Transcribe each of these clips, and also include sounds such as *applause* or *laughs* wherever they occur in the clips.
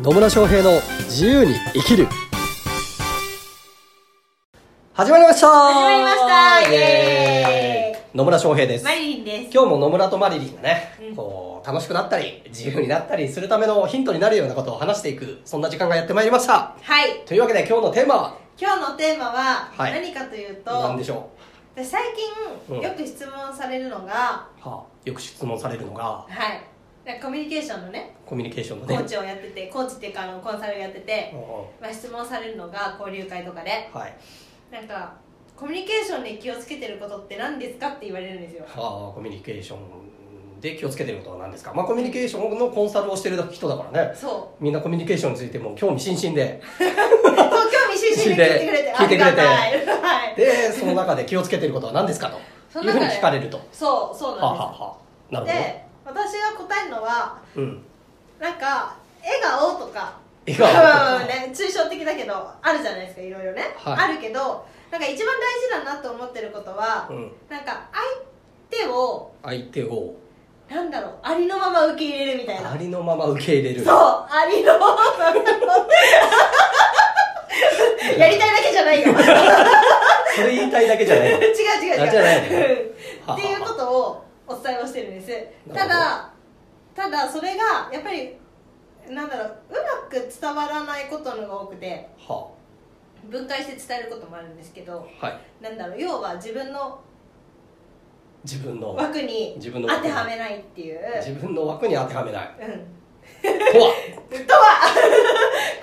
野村翔平の自由に生きる。始まりました。始まりました。イエーイ。野村翔平です。マリリンです。今日も野村とマリリンがね、うん。こう楽しくなったり自由になったりするためのヒントになるようなことを話していくそんな時間がやってまいりました。はい。というわけで今日のテーマは？今日のテーマははい何かというと、何でしょう？ん近よく質問されるのが、う、はあ、よく質問されるのがはい。コミュニケーションのね、コミュニケーションのねコーチをやってて、コーチっていうかあのコンサルやってて、うんまあ、質問されるのが交流会とかで、はいなんか、コミュニケーションで気をつけてることって何ですかって言われるんですよ。はあ、コミュニケーションで気をつけてることは何ですか、まあ、コミュニケーションのコンサルをしてる人だからねそみんなコミュニケーションについても興味津々でう。*laughs* そう、興味津々で *laughs* 聞いてくれて、聞いてくれて。はい。でその中で気をつけてることは何ですかとそいうふうに聞かれるとはそう、そうあ、はなんあはあ、なるです。ほで、私が答えるのは、どうん。なんか笑顔とか笑顔ね抽象的だけどあるじゃないですかいろいろね、はい。あるけどなんか一番大事だなと思ってることは、うん。なんか相手を相手を。なんだろうありのまま受け入れるみたいな。ありのまま受け入れる。そうありのまま *laughs* やりたいだけじゃないよ。違うそれ言いたいだけじゃない。*laughs* の違う違う。あじゃないの。うん。はっていうことをお伝えをしてるんです。ただただそれがやっぱりなんだろううまく伝わらないことのが多くては分解して伝えることもあるんですけどあはい。なんだろう要は自分の自分の枠に自分の当てはめないっていう。自分の枠に当てはめない。うん。とは？*laughs* とは？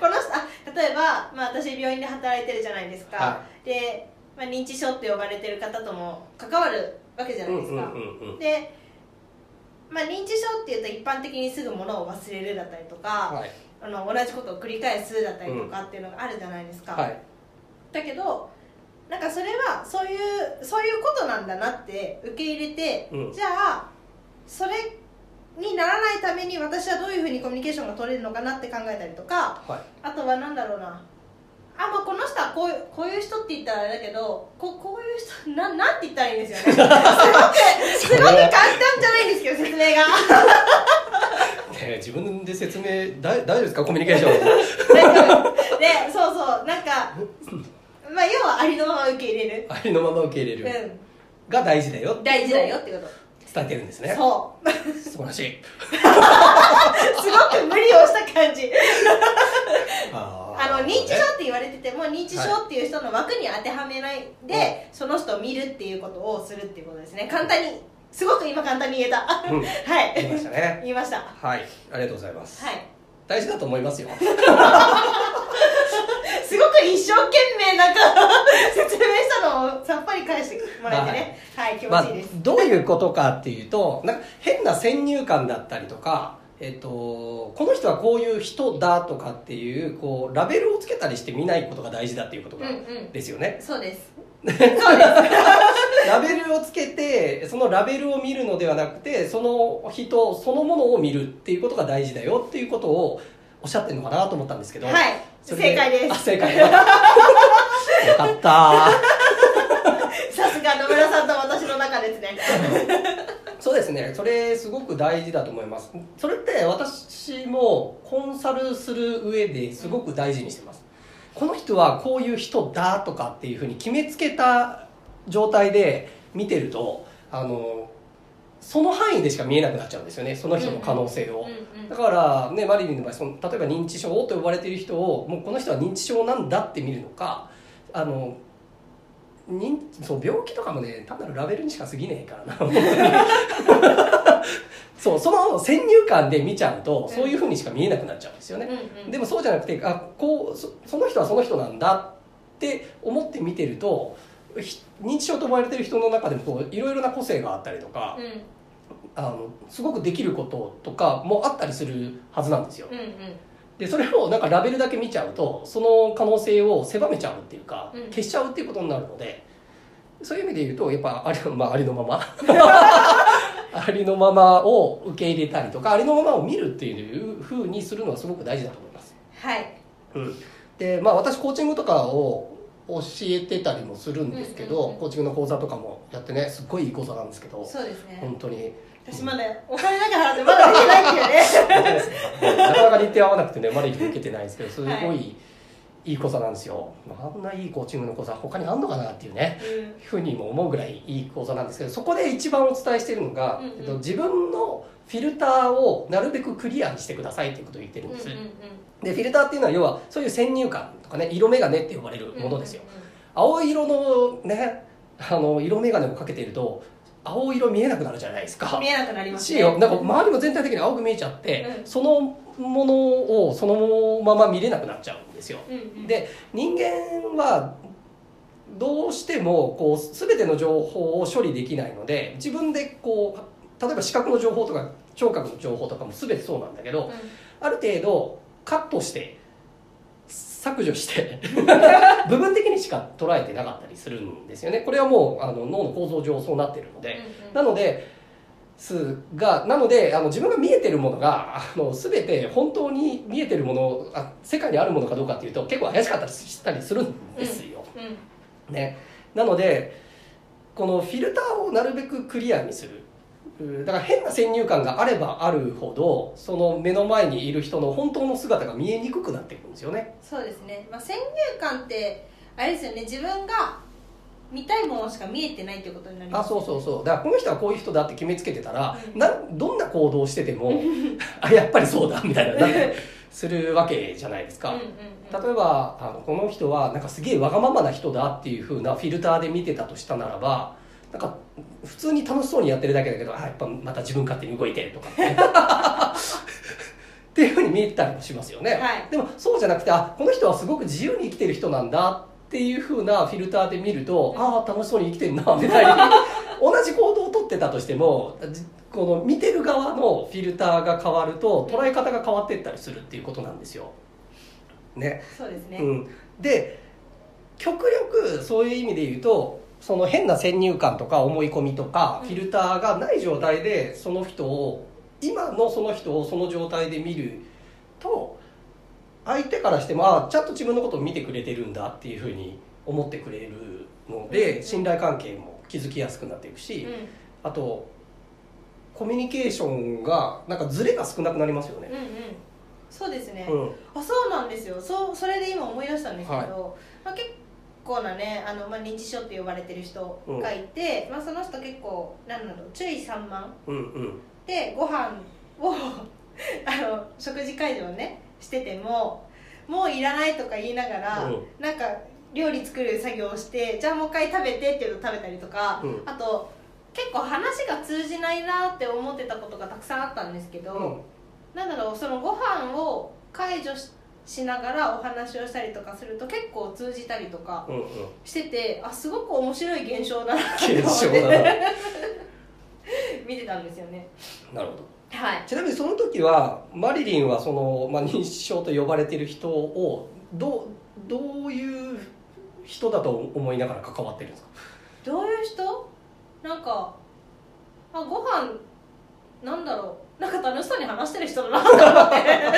*laughs* この人あ例えば、まあ、私病院で働いてるじゃないですか、はで、まあ、認知症って呼ばれてる方とも関わるわけじゃないですか、で、まあ、認知症っていうと一般的にすぐ物を忘れるだったりとか、はい。あの同じことを繰り返すだったりとかっていうのがあるじゃないですか、はい。だけどなんかそれはそういうそういうことなんだなって受け入れて、うん。じゃあそれにならないために私はどういうふうにコミュニケーションが取れるのかなって考えたりとかはい。あとはなんだろうなあまあこの人はこういうこういう人って言ったらあれだけどここういう人ななんて言ったらいいんですよね。*laughs* すごくすごく簡単じゃないんですけど説明が。*laughs* ねえ自分で説明だ大丈夫ですか？コミュニケーション。でそうそうなんか *laughs* まあ要はありのまま受け入れる。ありのまま受け入れる。うん。が大事だよ。大事だよってこと。伝えてるんですね。そう。素晴らしい。すごく無理をした感じ。ああの認知症ねって言われてても認知症っていう人の枠に当てはめないで、その人を見るっていうことをするっていうことですね。簡単にすごく今簡単に言えた、うん。はい。言いましたね。言いました。ははい。ありがとうございます。い。大事だと思いますよ。*laughs* すごく一生懸命なんか *laughs* 説明したのをさっぱり返してもらえてね。はい、気まあ持ちいいです、、どういうことかっていうとなんか変な先入観だったりとか、えっと、この人はこういう人だとかっていうこうラベルをつけたりして見ないことが大事だっていうことが、ですよね。*laughs* そうです。ラベルをつけてそのラベルを見るのではなくてその人そのものを見るっていうことが大事だよっていうことをおっしゃってるのかなと思ったんですけど。はい。正解です。あ正解 *laughs* よかったさすが野村さんと私の中ですね *laughs* ですね。それすごく大事だと思います。それって私もコンサルする上ですごく大事にしてます。この人はこういう人だとかっていうふうに決めつけた状態で見てるとあのその範囲でしか見えなくなっちゃうんですよね。その人の可能性を、だから、ね、マリリンの場合その例えば認知症と呼ばれている人をもうこの人は認知症なんだって見るのかあの認そう病気とかもね単なるラベルにしか過ぎねえからな。*laughs* そうその先入観で見ちゃうとそういうふうにしか見えなくなっちゃうんですよね、うんうんでもそうじゃなくてあこうそその人はその人なんだって思って見てるとひ認知症と呼ばれている人の中でもこういろいろな個性があったりとか、うん。あのすごくできることとかもあったりするはずなんですよ。うんうんでそれをなんかラベルだけ見ちゃうとその可能性を狭めちゃうっていうか、うん。消しちゃうっていうことになるのでそういう意味で言うとやっぱあり, *laughs* まあ、ありのまま。*laughs* ありのままを受け入れたりとかありのままを見るっていうふうにするのはすごく大事だと思います、はい。うん、でまあ私コーチングとかを教えてたりもするんですけど、コーチングの講座とかもやってねすっごいいい講座なんですけど。そうですね。本当に。私まだお金だけ払ってまだ出てないっていうね。なかなか日程合わなくてねマリリン受けてないんですけどすごい、はいいい講座なんですよ。あんないいコーチングの講座他にあんのかなっていうねうん。ふうにも思うぐらいいい講座なんですけどそこで一番お伝えしているのが、うんうん。えっと、自分のフィルターをなるべくクリアにしてくださいっていうことを言ってるんです、うんうんうん。でフィルターっていうのは要はそういう先入観とかね色眼鏡って呼ばれるものですよ、うんうん。うん青色のねあの色眼鏡をかけていると青色見えなくなるじゃないですか。見えなくなりますしなんか周りも全体的に青く見えちゃって、うん。そのものをそのまま見れなくなっちゃうんですよ。うんうん。で人間はどうしてもこう全ての情報を処理できないので自分でこう例えば視覚の情報とか聴覚の情報とかも全てそうなんだけどある程度カットして削除して *laughs* 部分的にしか捉えてなかったりするんですよね。これはもうあの脳の構造上そうなってるので、うんうん。なのですがなのであの自分が見えてるものがあの全て本当に見えてるものあ世界にあるものかどうかっていうと結構怪しかったりしたりするんですよ、うん。ね、なのでこのフィルターをなるべくクリアにする。うだから変な先入観があればあるほどその目の前にいる人の本当の姿が見えにくくなっていくんですよね。そうですね、まあ、先入観ってあれですよね。自分が見たいものしか見えてないってことになりますあそうそうそう。だからこの人はこういう人だって決めつけてたら、うん。などんな行動をしてても *laughs* あやっぱりそうだみたいな。なってするわけじゃないですか、うんうんうん。例えばあのこの人はなんかすげえわがままな人だっていう風なフィルターで見てたとしたならばなんか普通に楽しそうにやってるだけだけどあやっぱまた自分勝手に動いてるとか。ね *laughs* っていう風に見えたりもしますよね、はい。でもそうじゃなくてあこの人はすごく自由に生きてる人なんだっていう風なフィルターで見ると、ああ楽しそうに生きてるなみたいに *laughs* 同じ行動をとってたとしてもじこの見てる側のフィルターが変わると捉え方が変わっていったりするっていうことなんですよ。ね、そうですね、うん、で極力そういう意味で言うとその変な先入観とか思い込みとかうん。フィルターがない状態でその人を今のその人をその状態で見ると相手からしてもあちゃんと自分のことを見てくれてるんだっていうふうに思ってくれるのうん。で信頼関係も築きやすくなっていくしうん。あとコミュニケーションがなんかズレが少なくなりますよね。うんうん。そうですね、うん。あそうなんですよ。そうそれで今思い出したんですけど、はい。まあ、結構なねあの、まあ、認知症って呼ばれてる人がいて、まあ、その人結構なんだろう注意散漫うんうん。でご飯を *laughs* あの食事会場ねしててももういらないとか言いながら、うん。なんか料理作る作業をしてじゃあもう一回食べてっていうのを食べたりとか、うん。あと結構話が通じないなって思ってたことがたくさんあったんですけど、うん。なんだろうそのご飯を解除ししながらお話をしたりとかすると結構通じたりとかうんうん。しててあすごく面白い現象だなって現思って *laughs* 見てたんですよね。なるほどはい。ちなみにその時はマリリンはその、まあ、認知症と呼ばれている人をどうどういう人だと思いながら関わってるんですか？どういう人？なんかあご飯なんだろう。なんか楽しそうに話してる人だなと思って。ね、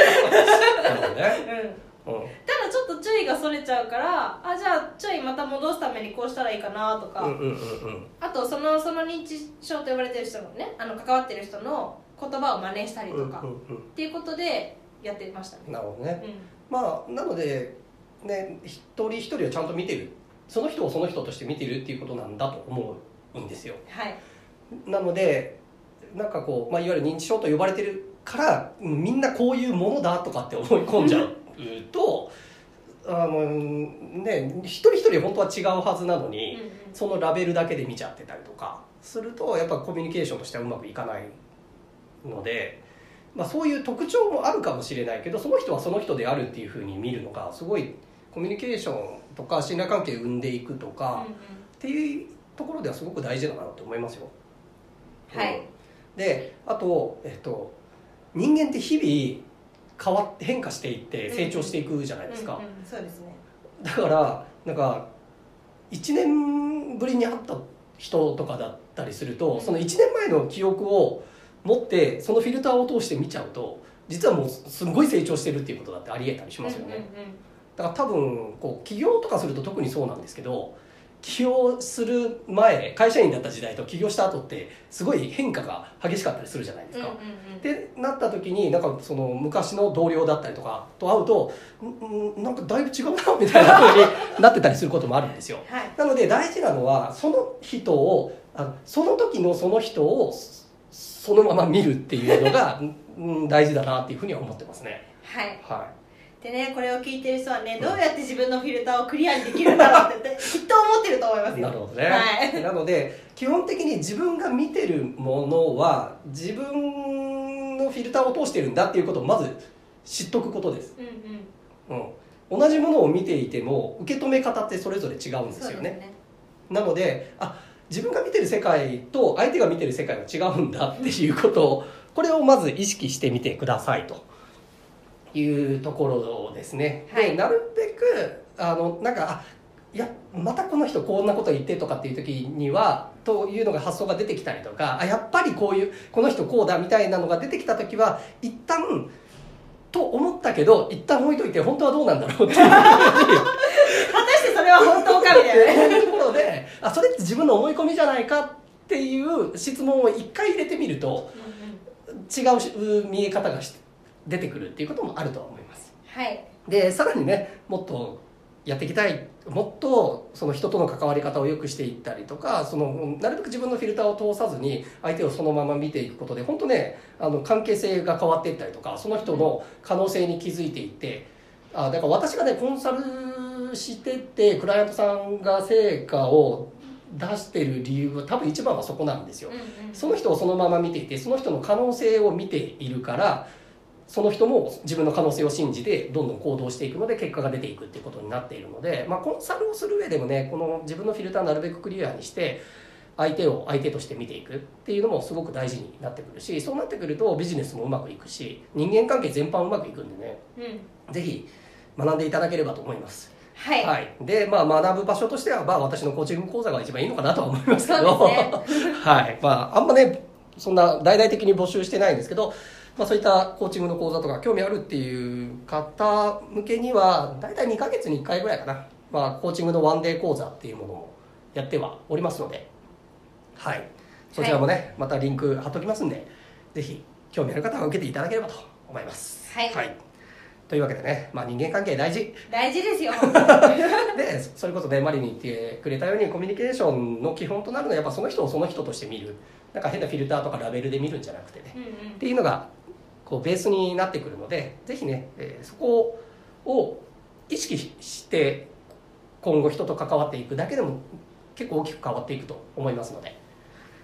*laughs* うん。うん、ただちょっと注意がそれちゃうからあじゃあ注意また戻すためにこうしたらいいかなとか、うんうんうんうん。あとそのその認知症と呼ばれてる人のねあの関わってる人の言葉を真似したりとか、っていうことでやってましたね。うんなるほどね。うまあなのでね一人一人をちゃんと見てる。その人をその人として見てるっていうことなんだと思うんですよ。んはい。なのでなんかこう、まあ、いわゆる認知症と呼ばれてるからうんみんなこういうものだとかって思い込んじゃうと *laughs* あのね一人一人本当は違うはずなのうんに、うん。そのラベルだけで見ちゃってたりとかするとやっぱコミュニケーションとしてはうまくいかないので、まあ、そういう特徴もあるかもしれないけどその人はその人であるっていうふうに見るのがすごいコミュニケーションとか信頼関係を生んでいくとか、うんっていうところではすごく大事だなと思いますよ。うん。はいであと、えっと、人間って日々変わって変化していって成長していくじゃないですか、そうですね。だからなんか1年ぶりに会った人とかだったりすると、うん。その1年前の記憶を持ってそのフィルターを通して見ちゃうと実はもうすごい成長してるっていうことだってありえたりしますよね、だから多分こう起業とかすると特にそうなんですけど起業する前会社員だった時代と起業した後ってすごい変化が激しかったりするじゃないですか。ってなった時になんかその昔の同僚だったりとかと会うとんんなんかだいぶ違うなみたいな風になってたりすることもあるんですよ。はいなので大事なのはその人をあのその時のその人をそのまま見るっていうのが *laughs* うん大事だなっていうふうには思ってますね。はい。はでねこれを聞いてる人はねどうやって自分のフィルターをクリアにできるんだろうって *laughs* きっと思ってると思いますい、よ。なるほどね、はい。なので基本的に自分が見てるものは自分のフィルターを通してるんだっていうことをまず知っとくことです、うんうん。うん、同じものを見ていても受け止め方ってそれぞれ違うんですよね。そうですね。なのであ自分が見てる世界と相手が見てる世界は違うんだっていうことをこれをまず意識してみてくださいと。いうところですね、はい。でなるべくあのなんかあいやまたこの人こんなこと言ってとかっていう時にはというのが発想が出てきたりとかあやっぱりこういうこの人こうだみたいなのが出てきた時は一旦と思ったけど一旦置いといて本当はどうなんだろうっていう。*laughs* 果たしてそれは本当かみたいな *laughs* あそれって自分の思い込みじゃないかっていう質問を一回入れてみると違う見え方がし出てくるっていうこともあるとは思います。はい。でさらにねもっとやっていきたい。もっとその人との関わり方を良くしていったりとかそのなるべく自分のフィルターを通さずに相手をそのまま見ていくことで本当ねあの関係性が変わっていったりとかその人の可能性に気づいていってあだから私がねコンサルしててクライアントさんが成果を出してる理由は多分一番はそこなんですよ。その人をそのまま見ていてその人の可能性を見ているからその人も自分の可能性を信じてどんどん行動していくので結果が出ていくっていうことになっているので、まあ、コンサルをする上でもねこの自分のフィルターをなるべくクリアにして相手を相手として見ていくっていうのもすごく大事になってくるしそうなってくるとビジネスもうまくいくし人間関係全般うまくいくんでねうんうんぜひ学んでいただければと思います。はい、はい、で、まあ、学ぶ場所としては、まあ、私のコーチング講座が一番いいのかなとは思いますけど、ね。*laughs* はい。まあ、あんまね、そんな大々的に募集してないんですけど、まあ、そういったコーチングの講座とか興味あるっていう方向けには、大体2ヶ月に1回ぐらいかな、まあ、コーチングのワンデー講座っていうものもやってはおりますので、はい。そちらもね、またリンク貼っときますんで、ぜひ、興味ある方は受けていただければと思います。はいというわけでね、まあ、人間関係大事。大事ですよ。*laughs* でそれこそねマリに言ってくれたようにコミュニケーションの基本となるのはやっぱその人をその人として見る。なんか変なフィルターとかラベルで見るんじゃなくてね。うんうん。っていうのがこうベースになってくるのでぜひね、えーそこを意識して今後人と関わっていくだけでも結構大きく変わっていくと思いますので。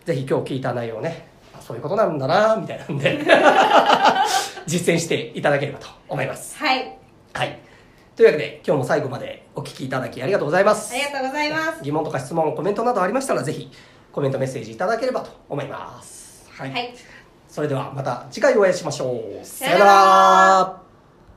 ぜひ今日聞いた内容をねあそういうことなんだなみたいなんで *laughs* 実践していただければと思います。はい。はい。というわけで今日も最後までお聞きいただきありがとうございます。ありがとうございます。疑問とか質問コメントなどありましたらぜひコメントメッセージいただければと思います。はい、はい。それではまた次回お会いしましょう。さよなら